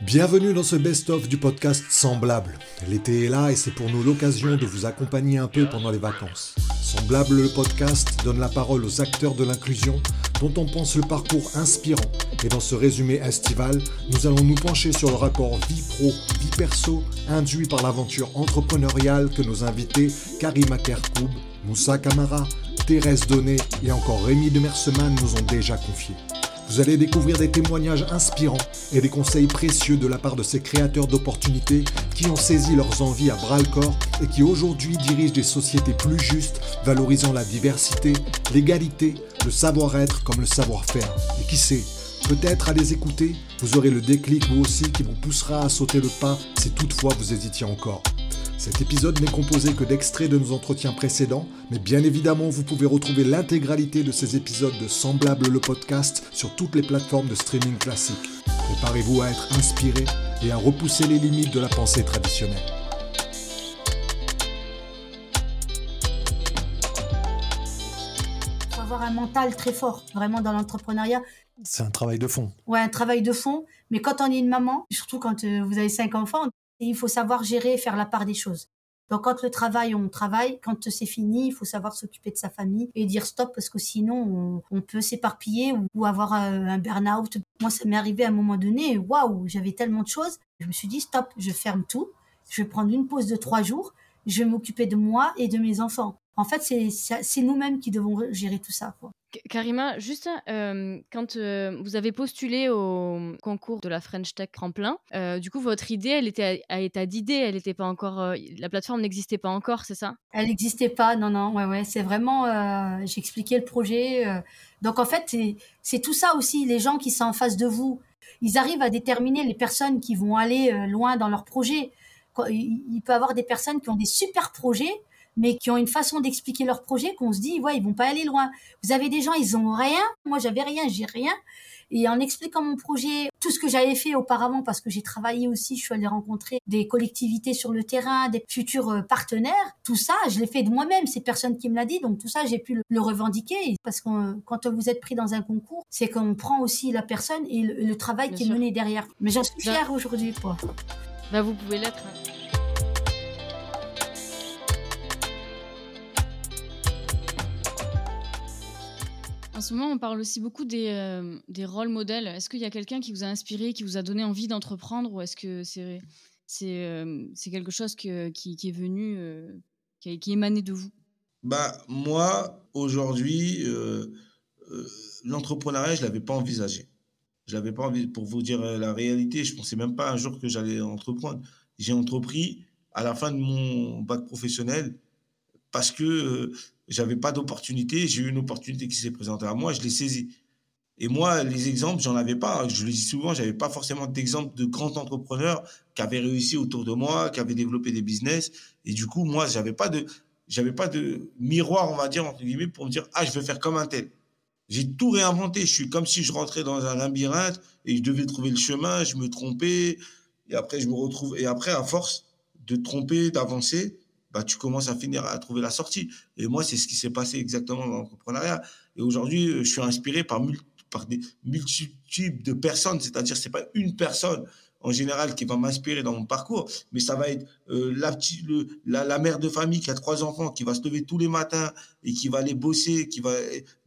Bienvenue dans ce best-of du podcast Semblable. L'été est là et c'est pour nous l'occasion de vous accompagner un peu pendant les vacances. Semblable le podcast donne la parole aux acteurs de l'inclusion dont on pense le parcours inspirant. Et dans ce résumé estival, nous allons nous pencher sur le rapport vie pro, vie perso induit par l'aventure entrepreneuriale que nos invités Karima Kerkoub, Moussa Kamara, Thérèse Donné et encore Rémi de Merseman nous ont déjà confié. Vous allez découvrir des témoignages inspirants et des conseils précieux de la part de ces créateurs d'opportunités qui ont saisi leurs envies à bras le corps et qui aujourd'hui dirigent des sociétés plus justes, valorisant la diversité, l'égalité, le savoir-être comme le savoir-faire. Et qui sait, peut-être à les écouter, vous aurez le déclic vous aussi qui vous poussera à sauter le pas si toutefois vous hésitiez encore. Cet épisode n'est composé que d'extraits de nos entretiens précédents, mais bien évidemment vous pouvez retrouver l'intégralité de ces épisodes de Semblable le podcast sur toutes les plateformes de streaming classiques. Préparez-vous à être inspiré et à repousser les limites de la pensée traditionnelle. Il faut avoir un mental très fort, vraiment dans l'entrepreneuriat. C'est un travail de fond. Ouais, un travail de fond. Mais quand on est une maman, surtout quand euh, vous avez cinq enfants, il faut savoir gérer et faire la part des choses. Donc quand le travail, on travaille. Quand c'est fini, il faut savoir s'occuper de sa famille et dire stop parce que sinon on, peut s'éparpiller ou, avoir un, un burn-out. Moi, ça m'est arrivé à un moment donné. Waouh, j'avais tellement de choses. Je me suis dit stop, je ferme tout. Je vais prendre une pause de trois jours. Je vais m'occuper de moi et de mes enfants. En fait, c'est nous-mêmes qui devons gérer tout ça. Quoi. Karima, juste euh, quand euh, vous avez postulé au concours de la French Tech Tremplin, euh, du coup votre idée, elle était à, état d'idée, elle n'était pas encore, la plateforme n'existait pas encore, c'est ça? Elle n'existait pas, non non, ouais ouais, c'est vraiment, j'ai expliqué le projet. donc en fait, c'est tout ça aussi, les gens qui sont en face de vous, ils arrivent à déterminer les personnes qui vont aller loin dans leur projet. Il peut y avoir des personnes qui ont des super projets mais qui ont une façon d'expliquer leur projet qu'on se dit, ouais, ils vont pas aller loin. Vous avez des gens, ils ont rien. Moi, j'avais rien, j'ai rien. Et en expliquant mon projet, tout ce que j'avais fait auparavant, parce que j'ai travaillé aussi, je suis allée rencontrer des collectivités sur le terrain, des futurs euh, partenaires, tout ça, je l'ai fait de moi-même, c'est personne qui me l'a dit, donc tout ça, j'ai pu le, revendiquer, parce que quand vous êtes pris dans un concours, c'est qu'on prend aussi la personne et le, travail qui est mené derrière. Mais j'en suis fière aujourd'hui, quoi. Bah, vous pouvez l'être. Hein. En ce moment, on parle aussi beaucoup des, euh, des rôles modèles. Est-ce qu'il y a quelqu'un qui vous a inspiré, qui vous a donné envie d'entreprendre ou est-ce que c'est c'est euh, quelque chose qui, qui, est venu, euh, qui, qui, est émané de vous? Bah, Moi, aujourd'hui, l'entrepreneuriat, je ne l'avais pas envisagé. Je l'avais pas envie, pour vous dire la réalité, je ne pensais même pas un jour que j'allais entreprendre. J'ai entrepris à la fin de mon bac professionnel parce que j'avais pas d'opportunité. J'ai eu une opportunité qui s'est présentée à moi, je l'ai saisie. Et moi, les exemples, j'en avais pas. Je le dis souvent, j'avais pas forcément d'exemples de grands entrepreneurs qui avaient réussi autour de moi, qui avaient développé des business. Et du coup, moi, j'avais pas de, j'avais pas de miroir, on va dire, entre guillemets, pour me dire, ah, je veux faire comme un tel. J'ai tout réinventé. Je suis comme si je rentrais dans un labyrinthe et je devais trouver le chemin, je me trompais. Et après, je me retrouve, et après, à force de tromper, d'avancer, bah, tu commences à finir à trouver la sortie. Et moi, c'est ce qui s'est passé exactement dans l'entrepreneuriat. Et aujourd'hui, euh, je suis inspiré par, par des multitudes de personnes, c'est-à-dire, c'est pas une personne en général qui va m'inspirer dans mon parcours, mais ça va être euh, la, le, la, mère de famille qui a trois enfants, qui va se lever tous les matins et qui va aller bosser, qui va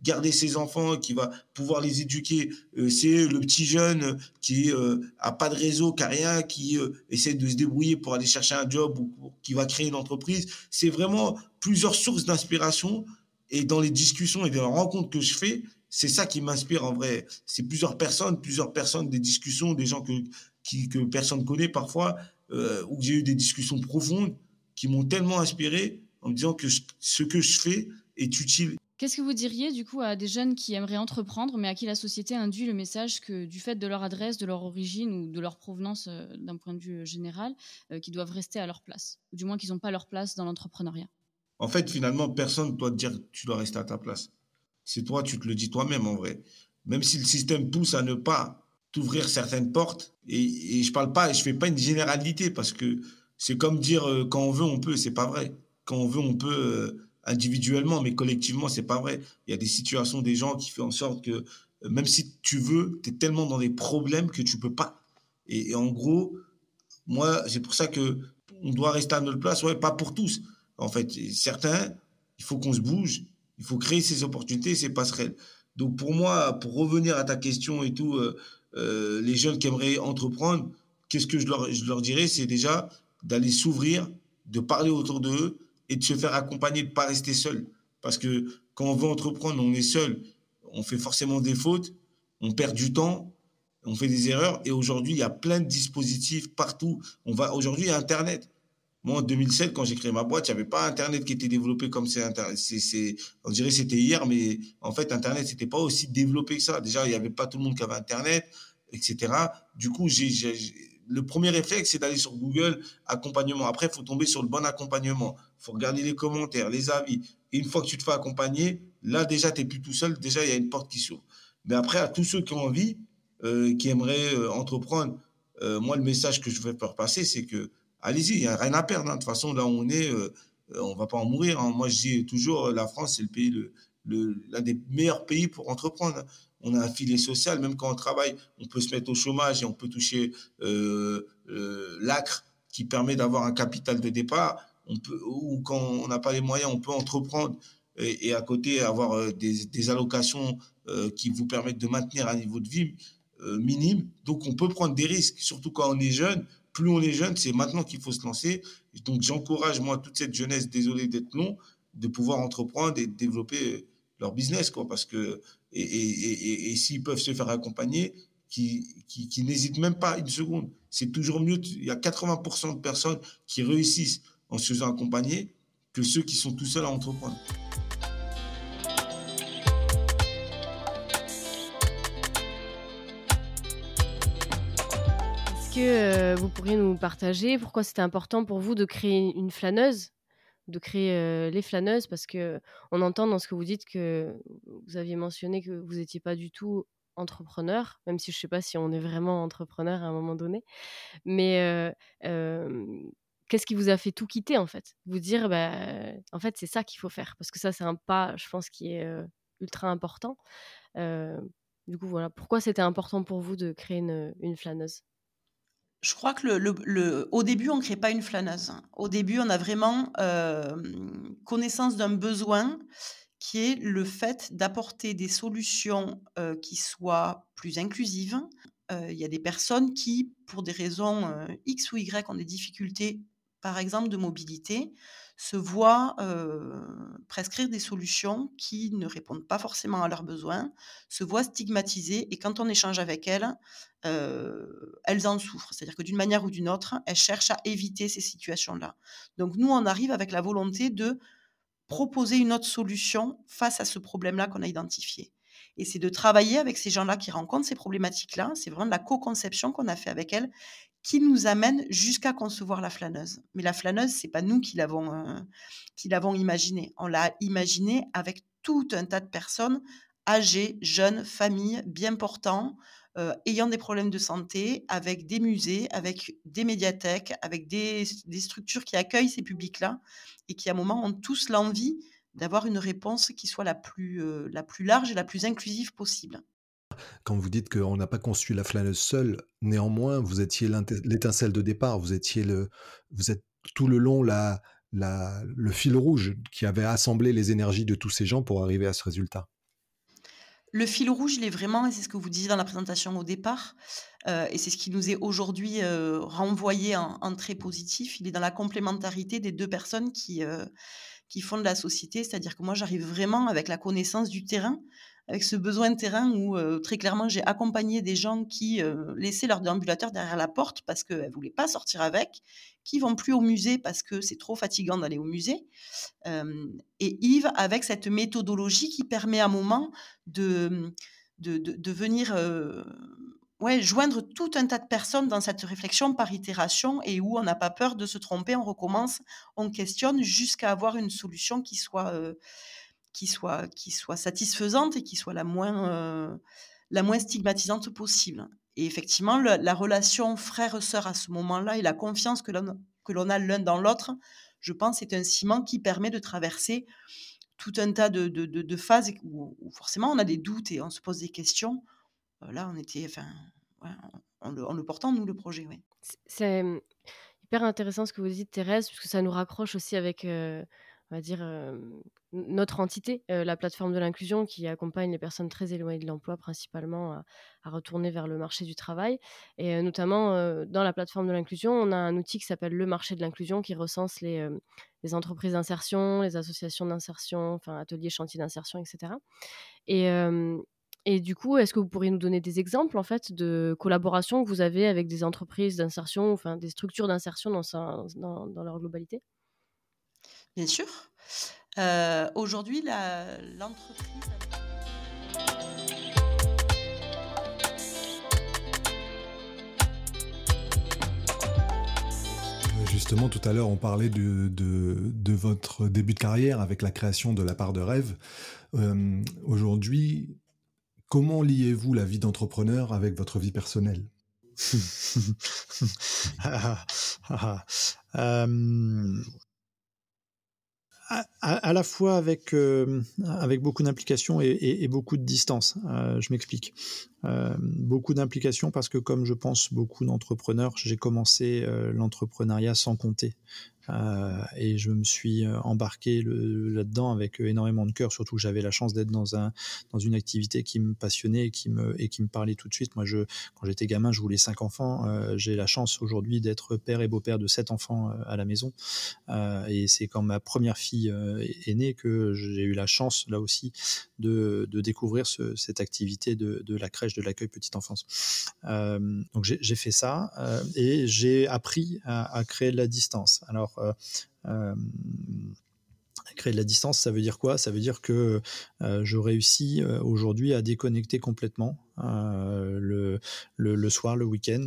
garder ses enfants, qui va pouvoir les éduquer. Euh, c'est le petit jeune qui euh, a pas de réseau, qui a rien, qui euh, essaie de se débrouiller pour aller chercher un job ou qui va créer une entreprise. C'est vraiment plusieurs sources d'inspiration et dans les discussions et dans les rencontres que je fais, c'est ça qui m'inspire en vrai. C'est plusieurs personnes, plusieurs personnes, des discussions, des gens que, qui, que personne ne connaît parfois, euh, où j'ai eu des discussions profondes qui m'ont tellement inspiré en me disant que ce que je fais est utile. Qu'est-ce que vous diriez du coup à des jeunes qui aimeraient entreprendre, mais à qui la société induit le message que du fait de leur adresse, de leur origine ou de leur provenance euh, d'un point de vue général, euh, qu'ils doivent rester à leur place, ou du moins qu'ils n'ont pas leur place dans l'entrepreneuriat? En fait, finalement, personne ne doit te dire que tu dois rester à ta place. C'est toi, tu te le dis toi-même en vrai. Même si le système pousse à ne pas t'ouvrir certaines portes. Et, et je parle pas, je fais pas une généralité parce que c'est comme dire euh, quand on veut, on peut. C'est pas vrai. Quand on veut, on peut euh, individuellement, mais collectivement, c'est pas vrai. Il y a des situations, des gens qui font en sorte que euh, même si tu veux, tu es tellement dans des problèmes que tu peux pas. Et, en gros, moi, c'est pour ça que on doit rester à notre place. Ouais, pas pour tous. En fait, certains, il faut qu'on se bouge. Il faut créer ces opportunités, ces passerelles. Donc pour moi, pour revenir à ta question et tout, euh, les jeunes qui aimeraient entreprendre, qu'est-ce que je leur, je leur dirais C'est déjà d'aller s'ouvrir, de parler autour d'eux et de se faire accompagner, de ne pas rester seul. Parce que quand on veut entreprendre, on est seul, on fait forcément des fautes, on perd du temps, on fait des erreurs. Et aujourd'hui, il y a plein de dispositifs partout. On va aujourd'hui, il y a Internet. Moi, en 2007, quand j'ai créé ma boîte, il n'y avait pas Internet qui était développé comme c'est on dirait c'était hier, mais en fait, Internet, c'était pas aussi développé que ça. Déjà, il n'y avait pas tout le monde qui avait Internet, etc. Du coup, le premier réflexe, c'est d'aller sur Google, accompagnement. Après, il faut tomber sur le bon accompagnement. Il faut regarder les commentaires, les avis. Et une fois que tu te fais accompagner, là, déjà, tu n'es plus tout seul. Déjà, il y a une porte qui s'ouvre. Mais après, à tous ceux qui ont envie, euh, qui aimeraient euh, entreprendre, euh, moi, le message que je veux faire passer, c'est que allez-y, il n'y a rien à perdre. Hein. De toute façon, là où on est, euh, euh, on ne va pas en mourir. Hein. Moi, je dis toujours, euh, la France, c'est le pays, l'un des meilleurs pays pour entreprendre. Hein. On a un filet social, même quand on travaille, on peut se mettre au chômage et on peut toucher l'ACRE qui permet d'avoir un capital de départ. On peut, ou quand on n'a pas les moyens, on peut entreprendre et, à côté avoir des allocations qui vous permettent de maintenir un niveau de vie minime. Donc on peut prendre des risques, surtout quand on est jeune plus on est jeune, c'est maintenant qu'il faut se lancer. Donc j'encourage moi toute cette jeunesse, désolé d'être long, de pouvoir entreprendre et développer leur business, quoi, parce que et, et, et, s'ils peuvent se faire accompagner, qui, qui n'hésitent même pas une seconde. C'est toujours mieux. Il y a 80% de personnes qui réussissent en se faisant accompagner que ceux qui sont tout seuls à entreprendre. Que euh, vous pourriez nous partager pourquoi c'était important pour vous de créer une flâneuse, de créer euh, les flâneuses Parce que on entend dans ce que vous dites que vous aviez mentionné que vous n'étiez pas du tout entrepreneur, même si je ne sais pas si on est vraiment entrepreneur à un moment donné. Mais euh, qu'est-ce qui vous a fait tout quitter en fait? Vous dire, bah, en fait, c'est ça qu'il faut faire. Parce que ça, c'est un pas, je pense, qui est ultra important. du coup, voilà, pourquoi c'était important pour vous de créer une, une flâneuse je crois que le, au début, on ne crée pas une flâneuse. Au début, on a vraiment connaissance d'un besoin qui est le fait d'apporter des solutions qui soient plus inclusives. Il y a des personnes qui, pour des raisons X ou Y, ont des difficultés, par exemple de mobilité, se voient prescrire des solutions qui ne répondent pas forcément à leurs besoins, se voient stigmatisées et quand on échange avec elles, elles en souffrent. C'est-à-dire que d'une manière ou d'une autre, elles cherchent à éviter ces situations-là. Donc nous, on arrive avec la volonté de proposer une autre solution face à ce problème-là qu'on a identifié. Et c'est de travailler avec ces gens-là qui rencontrent ces problématiques-là. C'est vraiment de la co-conception qu'on a fait avec elles qui nous amène jusqu'à concevoir la flâneuse. Mais la flâneuse, c'est pas nous qui l'avons euh, qui l'avons imaginée. On l'a imaginée avec tout un tas de personnes âgées, jeunes, familles, bien portants, euh, ayant des problèmes de santé, avec des musées, avec des médiathèques, avec des, structures qui accueillent ces publics-là et qui, à un moment, ont tous l'envie d'avoir une réponse qui soit la plus, euh, la plus large et la plus inclusive possible. Quand vous dites qu'on n'a pas conçu la flâneuse seule, néanmoins, vous étiez l'étincelle de départ, vous étiez le, vous êtes tout le long la, la, le fil rouge qui avait assemblé les énergies de tous ces gens pour arriver à ce résultat. Le fil rouge, il est vraiment, et c'est ce que vous disiez dans la présentation au départ, euh, et c'est ce qui nous est aujourd'hui euh, renvoyé en, très positif, il est dans la complémentarité des deux personnes qui, euh, qui font de la société, c'est-à-dire que moi j'arrive vraiment avec la connaissance du terrain, avec ce besoin de terrain où très clairement j'ai accompagné des gens qui laissaient leur déambulateur derrière la porte parce qu'elles ne voulaient pas sortir avec, qui vont plus au musée parce que c'est trop fatigant d'aller au musée. et Yves, avec cette méthodologie qui permet à un moment de, de, de, venir ouais, joindre tout un tas de personnes dans cette réflexion par itération et où on n'a pas peur de se tromper, on recommence, on questionne jusqu'à avoir une solution qui soit qui soit, qui soit satisfaisante et qui soit la moins, euh, la moins stigmatisante possible. Et effectivement, la relation frère-sœur à ce moment-là et la confiance que l'on, a l'un dans l'autre, je pense, est un ciment qui permet de traverser tout un tas de, de, de, phases où, forcément on a des doutes et on se pose des questions. Euh, là, on était, enfin, en, le, portant, nous, le projet. Oui. C'est hyper intéressant ce que vous dites, Thérèse, puisque ça nous raccroche aussi avec on va dire, notre entité, la plateforme de l'inclusion qui accompagne les personnes très éloignées de l'emploi principalement à, retourner vers le marché du travail. Et notamment, dans la plateforme de l'inclusion, on a un outil qui s'appelle le marché de l'inclusion qui recense les, entreprises d'insertion, les associations d'insertion, enfin ateliers, chantiers d'insertion, etc. Et, du coup, est-ce que vous pourriez nous donner des exemples en fait de collaborations que vous avez avec des entreprises d'insertion, enfin des structures d'insertion dans leur globalité? Bien sûr. Euh, aujourd'hui, l'entreprise. Justement, tout à l'heure, on parlait de, de, votre début de carrière avec la création de la part de rêve. Euh, aujourd'hui, comment liez-vous la vie d'entrepreneur avec votre vie personnelle? Ah, ah, ah, euh, à, la fois avec, euh, beaucoup d'implication et, beaucoup de distance. Euh, je m'explique. Euh, beaucoup d'implication parce que comme je pense beaucoup d'entrepreneurs, j'ai commencé l'entrepreneuriat sans compter. Euh, et je me suis euh, embarqué là-dedans avec euh, énormément de cœur, surtout que j'avais la chance d'être dans, un, dans une activité qui me passionnait et qui me, et qui me parlait tout de suite. Moi, je, quand j'étais gamin, je voulais cinq enfants. j'ai la chance aujourd'hui d'être père et beau-père de sept enfants à la maison. et c'est quand ma première fille est née que j'ai eu la chance, là aussi, de, de découvrir ce, cette activité de, de, la crèche de l'accueil petite enfance. donc j'ai fait ça et j'ai appris à, à, créer de la distance. Alors euh, euh, créer de la distance, ça veut dire quoi? Ça veut dire que euh, je réussis aujourd'hui à déconnecter complètement le, le, soir, le week-end,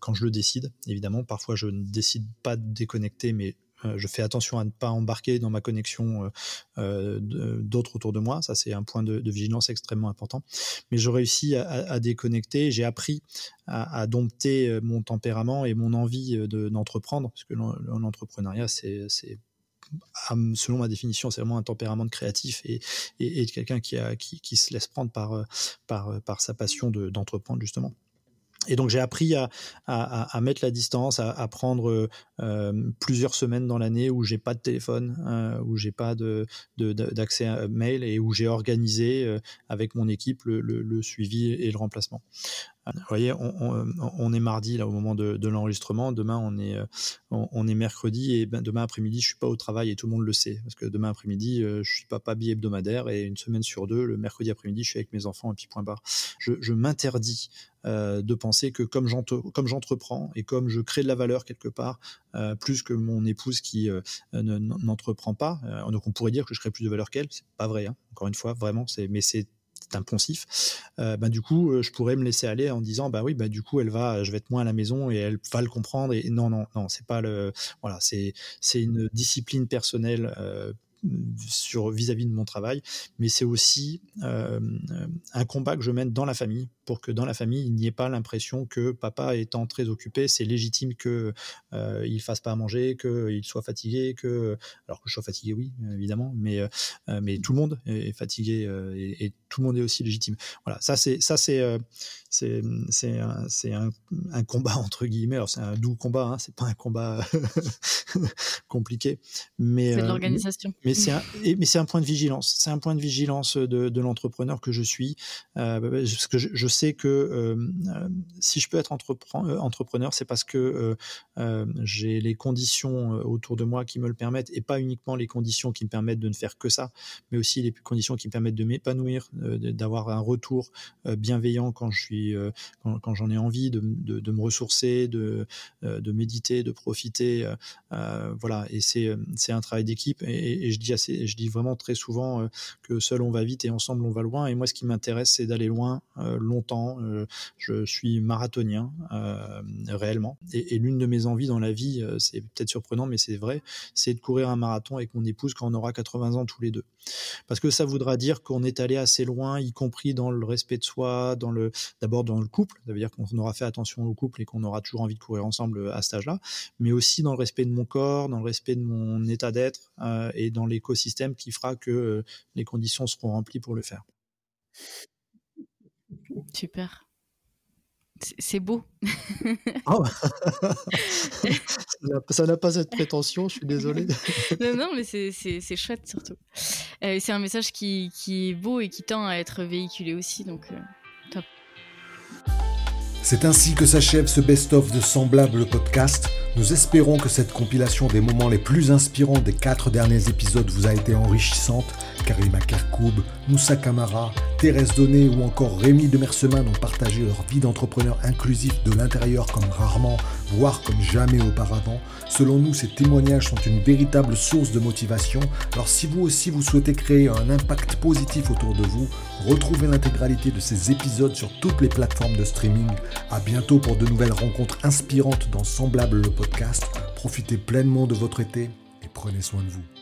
quand je le décide. Évidemment, parfois je ne décide pas de déconnecter, mais je fais attention à ne pas embarquer dans ma connexion euh, euh, d'autres autour de moi. Ça, c'est un point de, vigilance extrêmement important. Mais je réussis à, déconnecter. J'ai appris à, dompter mon tempérament et mon envie d'entreprendre, parce que l'entrepreneuriat, c'est selon ma définition, c'est vraiment un tempérament de créatif et, et, de quelqu'un qui, se laisse prendre par sa passion d'entreprendre, justement. Et donc j'ai appris à, mettre la distance, à, prendre euh, plusieurs semaines dans l'année où j'ai pas de téléphone, euh, où j'ai pas de, d'accès à mail et où j'ai organisé euh, avec mon équipe le, suivi et le remplacement. Vous voyez, on, est mardi là au moment de, l'enregistrement. Demain, on est, euh, on, est mercredi et ben, demain après-midi, je suis pas au travail et tout le monde le sait parce que demain après-midi, euh, je suis papa bi-hebdomadaire et une semaine sur deux, le mercredi après-midi, je suis avec mes enfants et puis point barre. Je, m'interdis euh, de penser que comme j'entreprends et comme je crée de la valeur quelque part, plus que mon épouse qui n'entreprend pas, donc on pourrait dire que je crée plus de valeur qu'elle. C'est pas vrai. Hein. Encore une fois, vraiment, c'est mais c'est un poncif, euh, bah, du coup, euh, je pourrais me laisser aller en disant, bah oui, bah du coup, elle va, je vais être moins à la maison et elle va le comprendre. Et non, non, non, c'est pas le, voilà, c'est c'est une discipline personnelle euh, sur vis-à-vis de mon travail, mais c'est aussi un combat que je mène dans la famille pour que dans la famille, il n'y ait pas l'impression que papa étant très occupé, c'est légitime que euh, il fasse pas à manger, qu'il soit fatigué, que alors que je sois fatigué, oui, évidemment, mais euh, mais tout le monde est fatigué euh, et, tout le monde est aussi légitime. Voilà, ça c'est ça c'est euh, c'est c'est un, un, un, combat entre guillemets. Alors c'est un doux combat, hein, c'est pas un combat compliqué, mais c'est de l'organisation. Mais mais c'est un point de vigilance. C'est un point de vigilance de, l'entrepreneur que je suis, parce que je, sais que euh, euh, si je peux être euh, entrepreneur, c'est parce que j'ai les conditions autour de moi qui me le permettent et pas uniquement les conditions qui me permettent de ne faire que ça, mais aussi les conditions qui me permettent de m'épanouir, d'avoir un retour bienveillant quand je suis, quand, j'en ai envie, de, me ressourcer, de, méditer, de profiter. voilà, et c'est un travail d'équipe et, je je dis vraiment très souvent que seul on va vite et ensemble on va loin. Et moi, ce qui m'intéresse, c'est d'aller loin, longtemps temps. Euh, je suis marathonien euh, réellement. Et, l'une de mes envies dans la vie, euh, c'est peut-être surprenant, mais c'est vrai, c'est de courir un marathon avec mon épouse quand on aura 80 ans tous les deux. Parce que ça voudra dire qu'on est allé assez loin, y compris dans le respect de soi, dans le, d'abord dans le couple, ça veut dire qu'on aura fait attention au couple et qu'on aura toujours envie de courir ensemble à cet âge-là, mais aussi dans le respect de mon corps, dans le respect de mon état d'être et dans l'écosystème qui fera que les conditions seront remplies pour le faire. Super. c'est beau. Ah ça n'a pas cette prétention, je suis désolé. non, non, mais c'est chouette surtout. Euh, c'est un message qui, qui, est beau et qui tend à être véhiculé aussi, donc euh. C'est ainsi que s'achève ce best-of de Semblable podcast. Nous espérons que cette compilation des moments les plus inspirants des quatre derniers épisodes vous a été enrichissante. Karima Kerkoub, Moussa Kamara, Thérèse Donné ou encore Rémi de Merseman ont partagé leur vie d'entrepreneur inclusif de l'intérieur comme rarement, voire comme jamais auparavant. Selon nous, ces témoignages sont une véritable source de motivation. Alors si vous aussi vous souhaitez créer un impact positif autour de vous, retrouvez l'intégralité de ces épisodes sur toutes les plateformes de streaming. A bientôt pour de nouvelles rencontres inspirantes dans Semblable le podcast. Profitez pleinement de votre été et prenez soin de vous.